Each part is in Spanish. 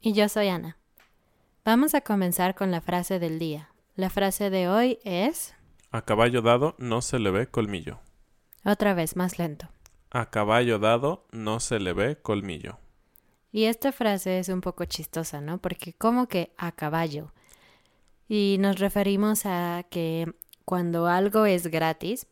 Y yo soy Ana. Vamos a comenzar con la frase del día. La frase de hoy es... A caballo dado no se le ve colmillo. Otra vez, más lento. A caballo dado no se le ve colmillo. Y esta frase es un poco chistosa, ¿no? Porque como que a caballo. Y nos referimos a que cuando algo es gratis,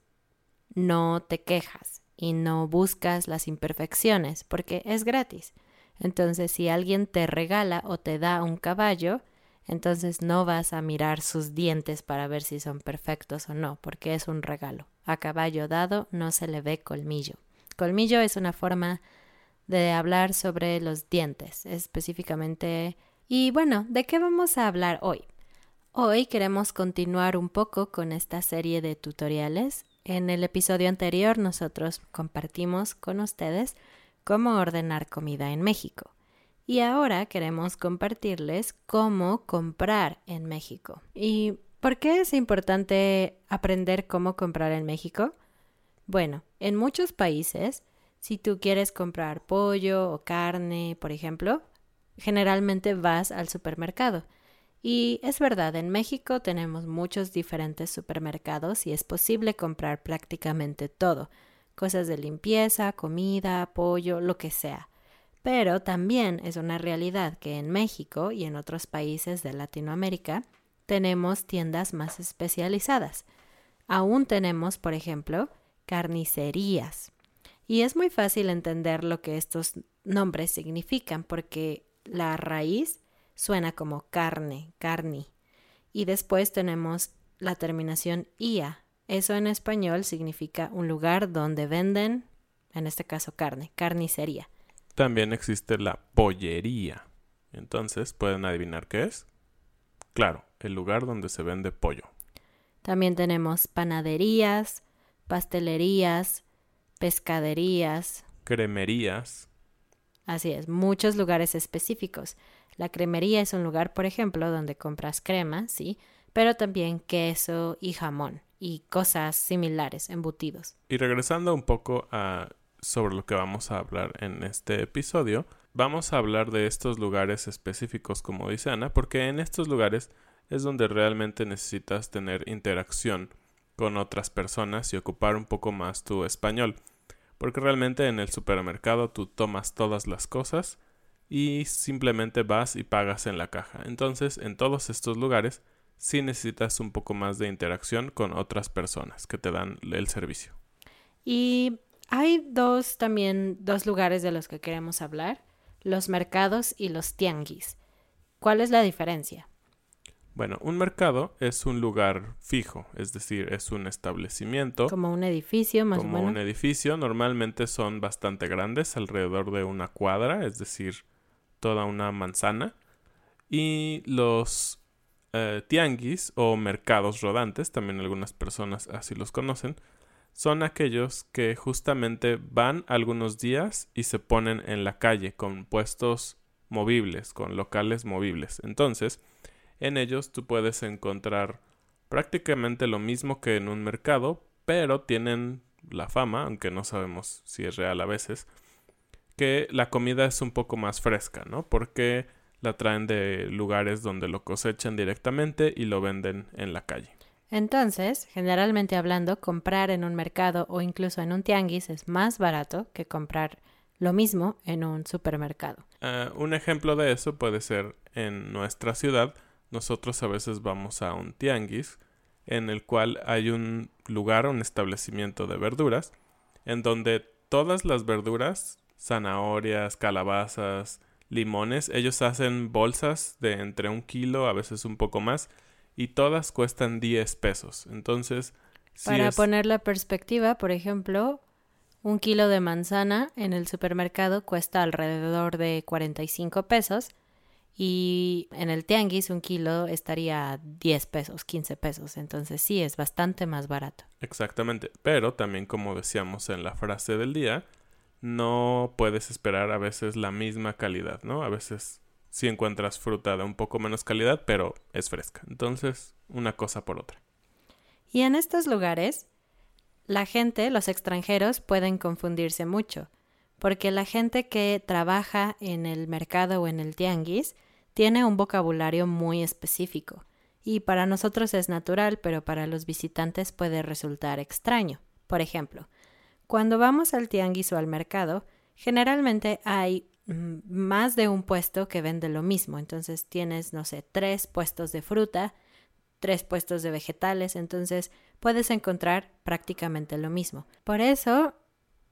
no te quejas y no buscas las imperfecciones, porque es gratis. Entonces, si alguien te regala o te da un caballo, entonces no vas a mirar sus dientes para ver si son perfectos o no, porque es un regalo. A caballo dado no se le ve colmillo. Colmillo es una forma de hablar sobre los dientes, específicamente. Y bueno, ¿de qué vamos a hablar hoy? Hoy queremos continuar un poco con esta serie de tutoriales. En el episodio anterior nosotros compartimos con ustedes cómo ordenar comida en México. Y ahora queremos compartirles cómo comprar en México. ¿Y por qué es importante aprender cómo comprar en México? Bueno, en muchos países, si tú quieres comprar pollo o carne, por ejemplo, generalmente vas al supermercado. Y es verdad, en México tenemos muchos diferentes supermercados y es posible comprar prácticamente todo, cosas de limpieza, comida, pollo, lo que sea. Pero también es una realidad que en México y en otros países de Latinoamérica tenemos tiendas más especializadas. Aún tenemos, por ejemplo, carnicerías. Y es muy fácil entender lo que estos nombres significan porque la raíz suena como carne, carni. Y después tenemos la terminación ia. Eso en español significa un lugar donde venden, en este caso carne, carnicería. También existe la pollería. Entonces, ¿pueden adivinar qué es? Claro, el lugar donde se vende pollo. También tenemos panaderías, pastelerías, pescaderías. Cremerías. Así es, muchos lugares específicos. La cremería es un lugar, por ejemplo, donde compras crema, sí, pero también queso y jamón y cosas similares, embutidos. Y regresando un poco a sobre lo que vamos a hablar en este episodio, vamos a hablar de estos lugares específicos, como dice Ana, porque en estos lugares es donde realmente necesitas tener interacción con otras personas y ocupar un poco más tu español. Porque realmente en el supermercado tú tomas todas las cosas y simplemente vas y pagas en la caja. Entonces, en todos estos lugares sí necesitas un poco más de interacción con otras personas que te dan el servicio. Y hay dos también, dos lugares de los que queremos hablar. los mercados y los tianguis. ¿Cuál es la diferencia? Bueno, un mercado es un lugar fijo, es decir, es un establecimiento. Como un edificio, más como o menos. un edificio. Normalmente son bastante grandes, alrededor de una cuadra, es decir, toda una manzana. Y los eh, tianguis o mercados rodantes, también algunas personas así los conocen, son aquellos que justamente van algunos días y se ponen en la calle con puestos movibles, con locales movibles. Entonces, en ellos tú puedes encontrar prácticamente lo mismo que en un mercado, pero tienen la fama, aunque no sabemos si es real a veces, que la comida es un poco más fresca, ¿no? Porque la traen de lugares donde lo cosechan directamente y lo venden en la calle. Entonces, generalmente hablando, comprar en un mercado o incluso en un tianguis es más barato que comprar lo mismo en un supermercado. Uh, un ejemplo de eso puede ser en nuestra ciudad. Nosotros a veces vamos a un tianguis en el cual hay un lugar, un establecimiento de verduras, en donde todas las verduras, zanahorias, calabazas, limones, ellos hacen bolsas de entre un kilo, a veces un poco más, y todas cuestan 10 pesos. Entonces, Para es... poner la perspectiva, por ejemplo, un kilo de manzana en el supermercado cuesta alrededor de 45 pesos y en el tianguis un kilo estaría a 10 pesos, 15 pesos. Entonces sí, es bastante más barato. Exactamente, pero también como decíamos en la frase del día, no puedes esperar a veces la misma calidad, ¿no? A veces sí encuentras fruta de un poco menos calidad, pero es fresca. Entonces, una cosa por otra. Y en estos lugares, la gente, los extranjeros, pueden confundirse mucho, porque la gente que trabaja en el mercado o en el tianguis tiene un vocabulario muy específico, y para nosotros es natural, pero para los visitantes puede resultar extraño. Por ejemplo, cuando vamos al tianguis o al mercado, generalmente hay mm, más de un puesto que vende lo mismo. Entonces tienes, no sé, tres puestos de fruta, tres puestos de vegetales, entonces puedes encontrar prácticamente lo mismo. Por eso,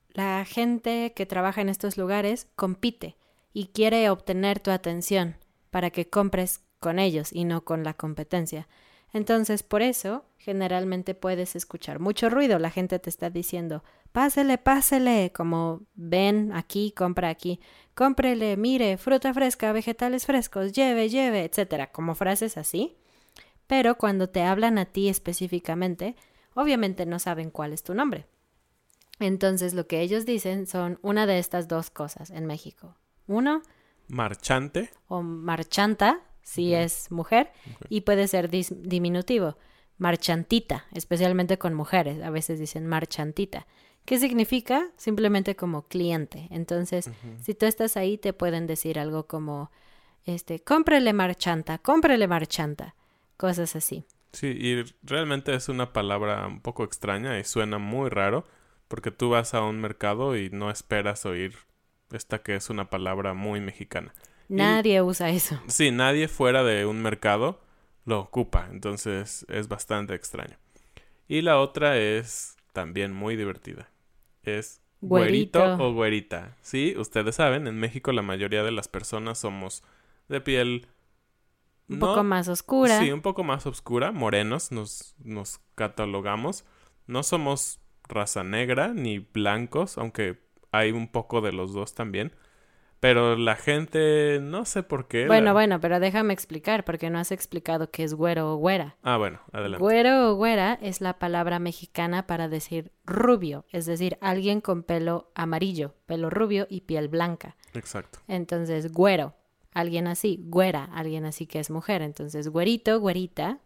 la gente que trabaja en estos lugares compite y quiere obtener tu atención para que compres con ellos y no con la competencia. Entonces, por eso, generalmente puedes escuchar mucho ruido. La gente te está diciendo, pásele, pásele, como ven aquí, compra aquí, cómprele, mire, fruta fresca, vegetales frescos, lleve, lleve, etcétera, como frases así. Pero cuando te hablan a ti específicamente, obviamente no saben cuál es tu nombre. Entonces, lo que ellos dicen son una de estas dos cosas en México. Uno, Marchante, o marchanta, si es mujer, y puede ser dis- diminutivo. Marchantita, especialmente con mujeres, a veces dicen marchantita. ¿Qué significa? Simplemente como cliente. Entonces, si tú estás ahí, te pueden decir algo como, este, cómprele marchanta, cómprele marchanta, cosas así. sí, y realmente es una palabra un poco extraña y suena muy raro, porque tú vas a un mercado y no esperas oír esta que es una palabra muy mexicana. Nadie usa eso. Sí, nadie fuera de un mercado lo ocupa, entonces es bastante extraño. Y la otra es también muy divertida. Es güerito, Güerito. o güerita. Sí, ustedes saben, en México la mayoría de las personas somos de piel Un no- poco más oscura. Sí, un poco más oscura, morenos nos, nos catalogamos. No somos raza negra ni blancos, aunque hay un poco de los dos también. Pero la gente, no sé por qué. Bueno, la- bueno, pero déjame explicar, porque no has explicado qué es güero o güera. Ah, bueno, adelante. Güero o güera es la palabra mexicana para decir rubio, es decir, alguien con pelo amarillo, pelo rubio y piel blanca. Exacto. Entonces, güero, alguien así, güera, alguien así que es mujer. Entonces, güerito, güerita,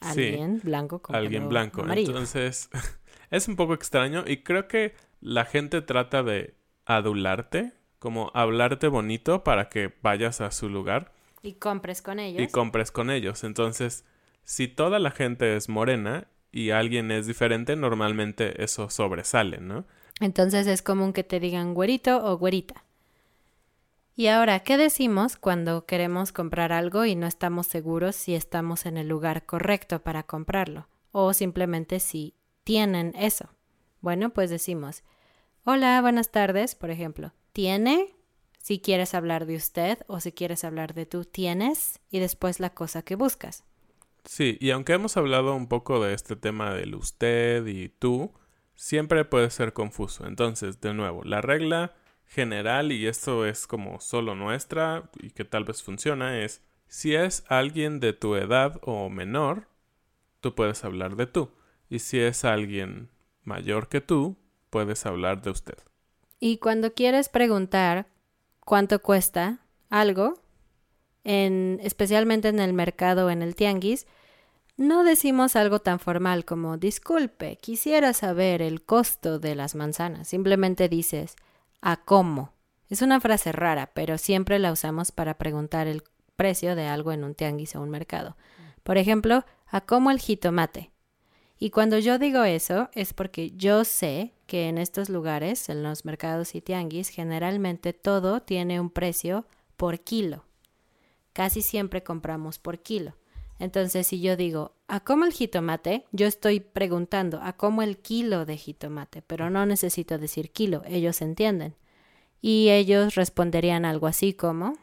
Sí, alguien blanco con Alguien pelo blanco. amarillo. Entonces, es un poco extraño y creo que la gente trata de adularte, como hablarte bonito para que vayas a su lugar. Y compres con ellos. y compres con ellos. Entonces, si toda la gente es morena y alguien es diferente, normalmente eso sobresale, ¿no? Entonces es común que te digan güerito o güerita. Y ahora, ¿qué decimos cuando queremos comprar algo y no estamos seguros si estamos en el lugar correcto para comprarlo? O simplemente si tienen eso. Bueno, pues decimos, hola, buenas tardes, por ejemplo. ¿Tiene si quieres hablar de usted o si quieres hablar de tú, tienes y después la cosa que buscas. Sí, y aunque hemos hablado un poco de este tema del usted y tú, siempre puede ser confuso. Entonces, de nuevo, la regla general, y esto es como solo nuestra y que tal vez funciona, es si es alguien de tu edad o menor, tú puedes hablar de tú. Y si es alguien mayor que tú, puedes hablar de usted. Y cuando quieres preguntar cuánto cuesta algo, en, especialmente en el mercado o en el tianguis, no decimos algo tan formal como disculpe, quisiera saber el costo de las manzanas. Simplemente dices a cómo. Es una frase rara, pero siempre la usamos para preguntar el precio de algo en un tianguis o un mercado. Por ejemplo, a cómo el jitomate. Y cuando yo digo eso es porque yo sé que en estos lugares, en los mercados y tianguis, generalmente todo tiene un precio por kilo. Casi siempre compramos por kilo. Entonces, si yo digo, ¿a cómo el jitomate? Yo estoy preguntando, ¿a cómo el kilo de jitomate? Pero no necesito decir kilo, ellos entienden. Y ellos responderían algo así como...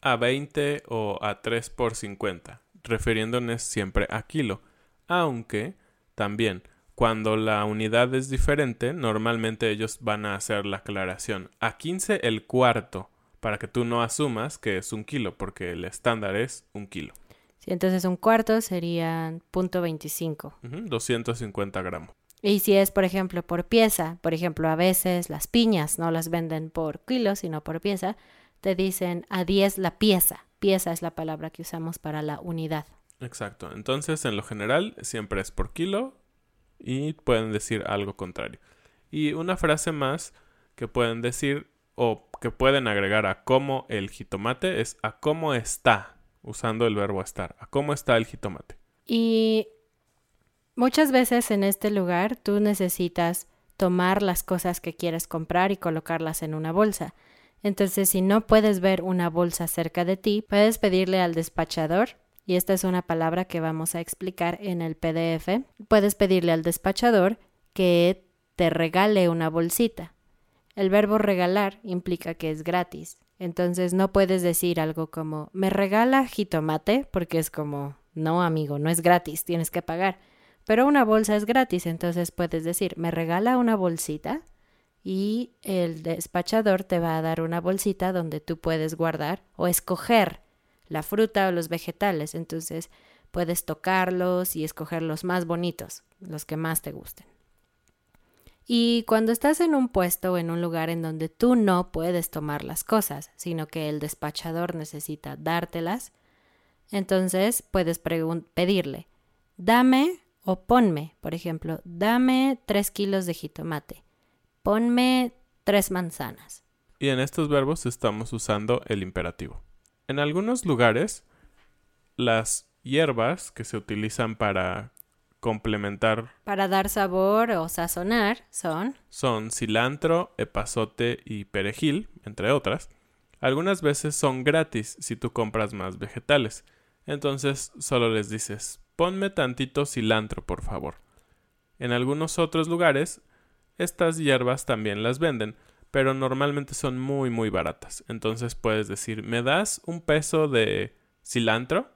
A 20 o a 3 por 50, refiriéndonos siempre a kilo. Aunque, también, cuando la unidad es diferente, normalmente ellos van a hacer la aclaración. A 15 el cuarto, para que tú no asumas que es un kilo, porque el estándar es un kilo. Sí, entonces un cuarto serían punto .25. 250 gramos. Y si es, por ejemplo, por pieza, por ejemplo, a veces las piñas no las venden por kilo, sino por pieza, te dicen a 10 la pieza. Pieza es la palabra que usamos para la unidad. Exacto. Entonces, en lo general, siempre es por kilo y pueden decir algo contrario. Y una frase más que pueden decir o que pueden agregar a cómo el jitomate es a cómo está usando el verbo estar. ¿A cómo está el jitomate? Y muchas veces en este lugar tú necesitas tomar las cosas que quieres comprar y colocarlas en una bolsa. Entonces, si no puedes ver una bolsa cerca de ti, puedes pedirle al despachador, y esta es una palabra que vamos a explicar en el PDF, puedes pedirle al despachador que te regale una bolsita. El verbo regalar implica que es gratis. Entonces no puedes decir algo como, me regala jitomate, porque es como, no amigo, no es gratis, tienes que pagar. Pero una bolsa es gratis, entonces puedes decir, me regala una bolsita y el despachador te va a dar una bolsita donde tú puedes guardar o escoger la fruta o los vegetales. Entonces puedes tocarlos y escoger los más bonitos, los que más te gusten. Y cuando estás en un puesto o en un lugar en donde tú no puedes tomar las cosas, sino que el despachador necesita dártelas, entonces puedes pedirle, dame o ponme, por ejemplo, dame tres kilos de jitomate, ponme tres manzanas. Y en estos verbos estamos usando el imperativo. En algunos lugares, las hierbas que se utilizan para complementar. Para dar sabor o sazonar son. Son cilantro, epazote y perejil, entre otras. Algunas veces son gratis si tú compras más vegetales. Entonces solo les dices, ponme tantito cilantro, por favor. En algunos otros lugares, estas hierbas también las venden, pero normalmente son muy muy baratas. Entonces puedes decir, ¿me das un peso de cilantro?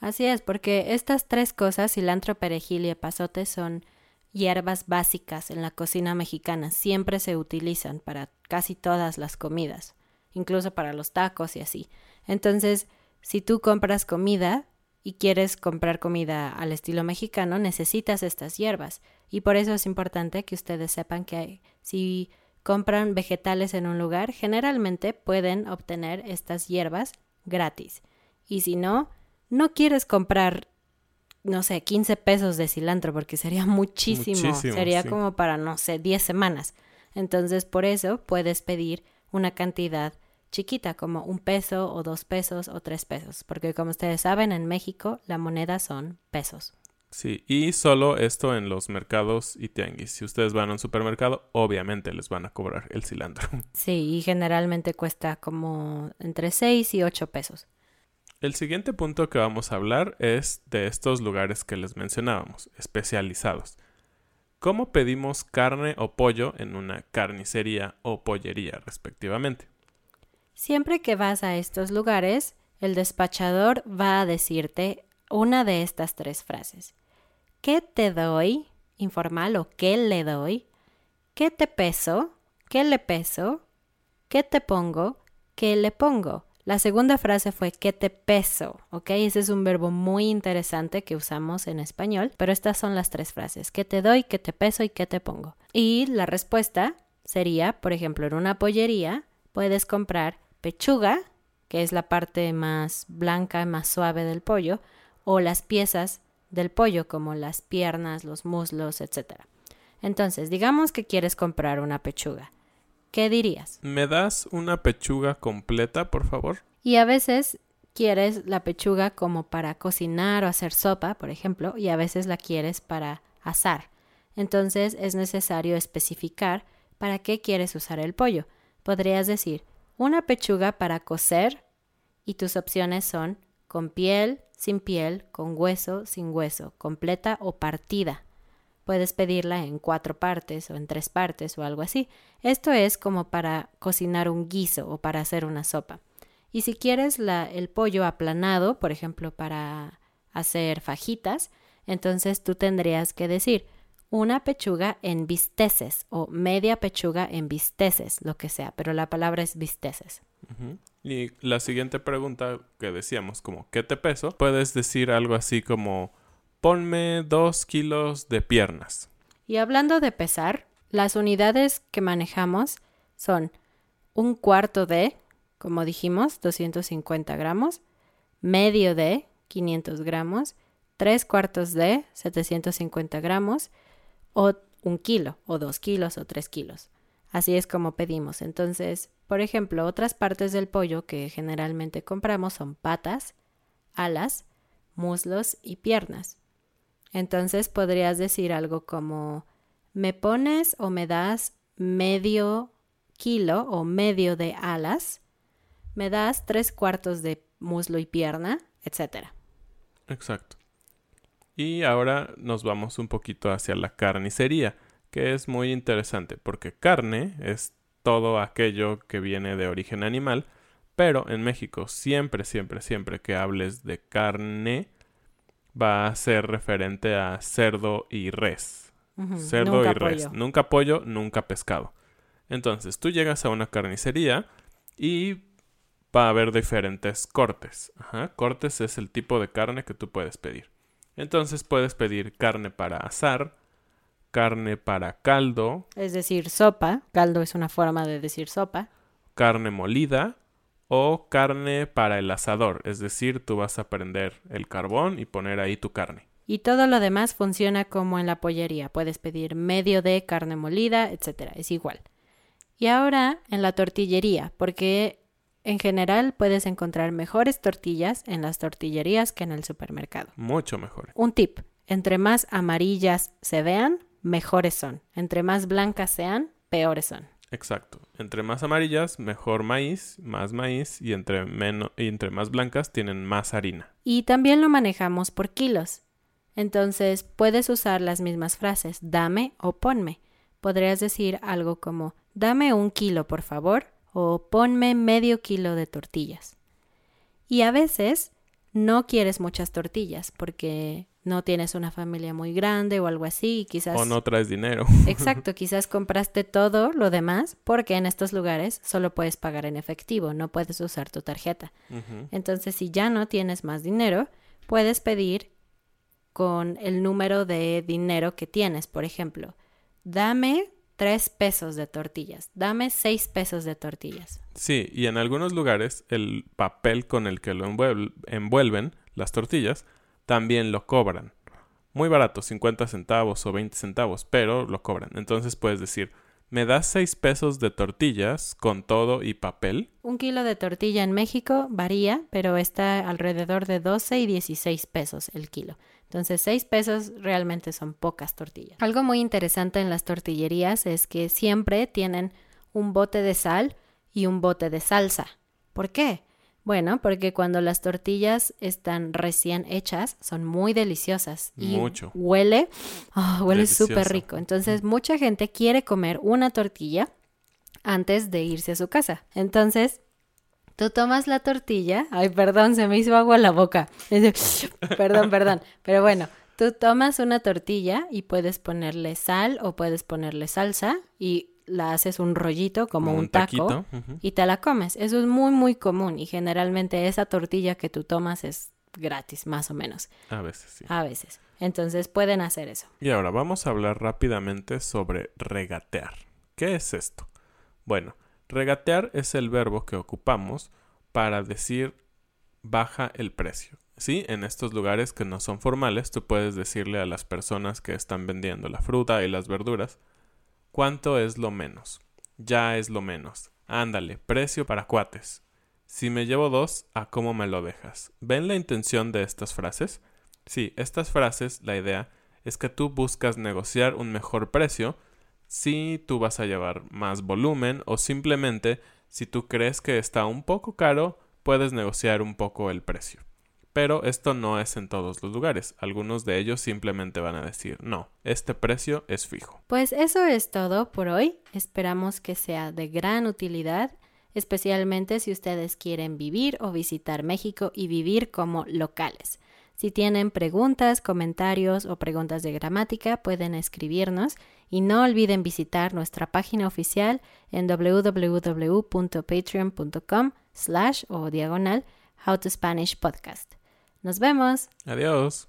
Así es, porque estas tres cosas, cilantro, perejil y epazote, son hierbas básicas en la cocina mexicana. Siempre se utilizan para casi todas las comidas, incluso para los tacos y así. Entonces, si tú compras comida y quieres comprar comida al estilo mexicano, necesitas estas hierbas. Y por eso es importante que ustedes sepan que si compran vegetales en un lugar, generalmente pueden obtener estas hierbas gratis. Y si no, no quieres comprar, no sé, 15 pesos de cilantro porque sería muchísimo. sería como para, no sé, 10 semanas. Entonces, por eso puedes pedir una cantidad chiquita, como un peso o dos pesos o tres pesos, porque como ustedes saben, en México la moneda son pesos. Sí, y solo esto en los mercados y tianguis. Si ustedes van a un supermercado, obviamente les van a cobrar el cilantro. Sí, y generalmente cuesta como entre 6 y 8 pesos. El siguiente punto que vamos a hablar es de estos lugares que les mencionábamos, especializados. ¿Cómo pedimos carne o pollo en una carnicería o pollería respectivamente? Siempre que vas a estos lugares, el despachador va a decirte una de estas tres frases. ¿Qué te doy? Informal o ¿qué le doy? ¿Qué te peso? ¿Qué le peso? ¿Qué te pongo? ¿Qué le pongo? La segunda frase fue ¿qué te peso? ¿Ok? Ese es un verbo muy interesante que usamos en español, pero estas son las tres frases. ¿Qué te doy? ¿Qué te peso? ¿Y qué te pongo? Y la respuesta sería, por ejemplo, en una pollería puedes comprar pechuga, que es la parte más blanca, más suave del pollo, o las piezas del pollo, como las piernas, los muslos, etc. Entonces, digamos que quieres comprar una pechuga. ¿Qué dirías? ¿Me das una pechuga completa, por favor? Y a veces quieres la pechuga como para cocinar o hacer sopa, por ejemplo, y a veces la quieres para asar. Entonces es necesario especificar para qué quieres usar el pollo. Podrías decir una pechuga para cocer y tus opciones son con piel, sin piel, con hueso, sin hueso, completa o partida. Puedes pedirla en cuatro partes o en tres partes o algo así. Esto es como para cocinar un guiso o para hacer una sopa. Y si quieres el pollo aplanado, por ejemplo, para hacer fajitas, entonces tú tendrías que decir una pechuga en bisteces o media pechuga en bisteces, lo que sea, pero la palabra es bisteces. Y la siguiente pregunta que decíamos, como ¿qué te peso? Puedes decir algo así como ponme dos kilos de piernas. Y hablando de pesar, las unidades que manejamos son un cuarto de, como dijimos, 250 gramos, medio de, 500 gramos, tres cuartos de, 750 gramos, o un kilo, o dos kilos, o tres kilos. Así es como pedimos. Entonces, por ejemplo, otras partes del pollo que generalmente compramos son patas, alas, muslos y piernas. Entonces podrías decir algo como, ¿me pones o me das medio kilo o medio de alas? ¿Me das tres cuartos de muslo y pierna? Etcétera. Exacto. Y ahora nos vamos un poquito hacia la carnicería, que es muy interesante porque carne es todo aquello que viene de origen animal, pero en México siempre, siempre, siempre que hables de carne, va a ser referente a cerdo y res. Cerdo y res. Nunca pollo, nunca pescado. Entonces, tú llegas a una carnicería y va a haber diferentes cortes. Cortes es el tipo de carne que tú puedes pedir. Entonces puedes pedir carne para asar, carne para caldo. Es decir, sopa. Caldo es una forma de decir sopa. Carne molida o carne para el asador, es decir, tú vas a prender el carbón y poner ahí tu carne. Y todo lo demás funciona como en la pollería. Puedes pedir medio de carne molida, etcétera, es igual. Y ahora en la tortillería, porque en general puedes encontrar mejores tortillas en las tortillerías que en el supermercado. Mucho mejor. Un tip, entre más amarillas se vean, mejores son. Entre más blancas sean, peores son. Exacto. Entre más amarillas, mejor maíz, más maíz y entre, menos, y entre más blancas tienen más harina. Y también lo manejamos por kilos. Entonces puedes usar las mismas frases, dame o ponme. Podrías decir algo como, dame un kilo, por favor, o ponme medio kilo de tortillas. Y a veces no quieres muchas tortillas porque no tienes una familia muy grande o algo así, y quizás... O no traes dinero. Exacto, quizás compraste todo lo demás porque en estos lugares solo puedes pagar en efectivo, no puedes usar tu tarjeta. Entonces, si ya no tienes más dinero, puedes pedir con el número de dinero que tienes. Por ejemplo, dame tres pesos de tortillas, dame seis pesos de tortillas. Sí, y en algunos lugares el papel con el que lo envuelven las tortillas también lo cobran. Muy barato, 50 centavos o 20 centavos, pero lo cobran. Entonces puedes decir, ¿me das 6 pesos de tortillas con todo y papel? Un kilo de tortilla en México varía, pero está alrededor de 12 y 16 pesos el kilo. Entonces 6 pesos realmente son pocas tortillas. Algo muy interesante en las tortillerías es que siempre tienen un bote de sal y un bote de salsa. ¿Por qué? Bueno, porque cuando las tortillas están recién hechas, son muy deliciosas. Y Mucho. Huele, ah, huele súper rico. Entonces, mucha gente quiere comer una tortilla antes de irse a su casa. Entonces, Tú tomas la tortilla. Ay, perdón, se me hizo agua en la boca. perdón, perdón. Pero bueno, tú tomas una tortilla y puedes ponerle sal o puedes ponerle salsa y la haces un rollito como, un, taco y te la comes. Eso es muy, muy común y generalmente esa tortilla que tú tomas es gratis, más o menos. A veces, sí. A veces. Entonces pueden hacer eso. Y ahora vamos a hablar rápidamente sobre regatear. ¿Qué es esto? Bueno, regatear es el verbo que ocupamos para decir baja el precio. Sí, en estos lugares que no son formales, tú puedes decirle a las personas que están vendiendo la fruta y las verduras, ¿cuánto es lo menos? Ya es lo menos. Ándale, precio para cuates. Si me llevo dos, ¿a cómo me lo dejas? ¿Ven la intención de estas frases? Sí, estas frases, la idea es que tú buscas negociar un mejor precio si tú vas a llevar más volumen o simplemente si tú crees que está un poco caro, puedes negociar un poco el precio. Pero esto no es en todos los lugares. Algunos de ellos simplemente van a decir, no, este precio es fijo. Pues eso es todo por hoy. Esperamos que sea de gran utilidad, especialmente si ustedes quieren vivir o visitar México y vivir como locales. Si tienen preguntas, comentarios o preguntas de gramática, pueden escribirnos y no olviden visitar nuestra página oficial en www.patreon.com slash o diagonal How to Spanish Podcast. Nos vemos. Adiós.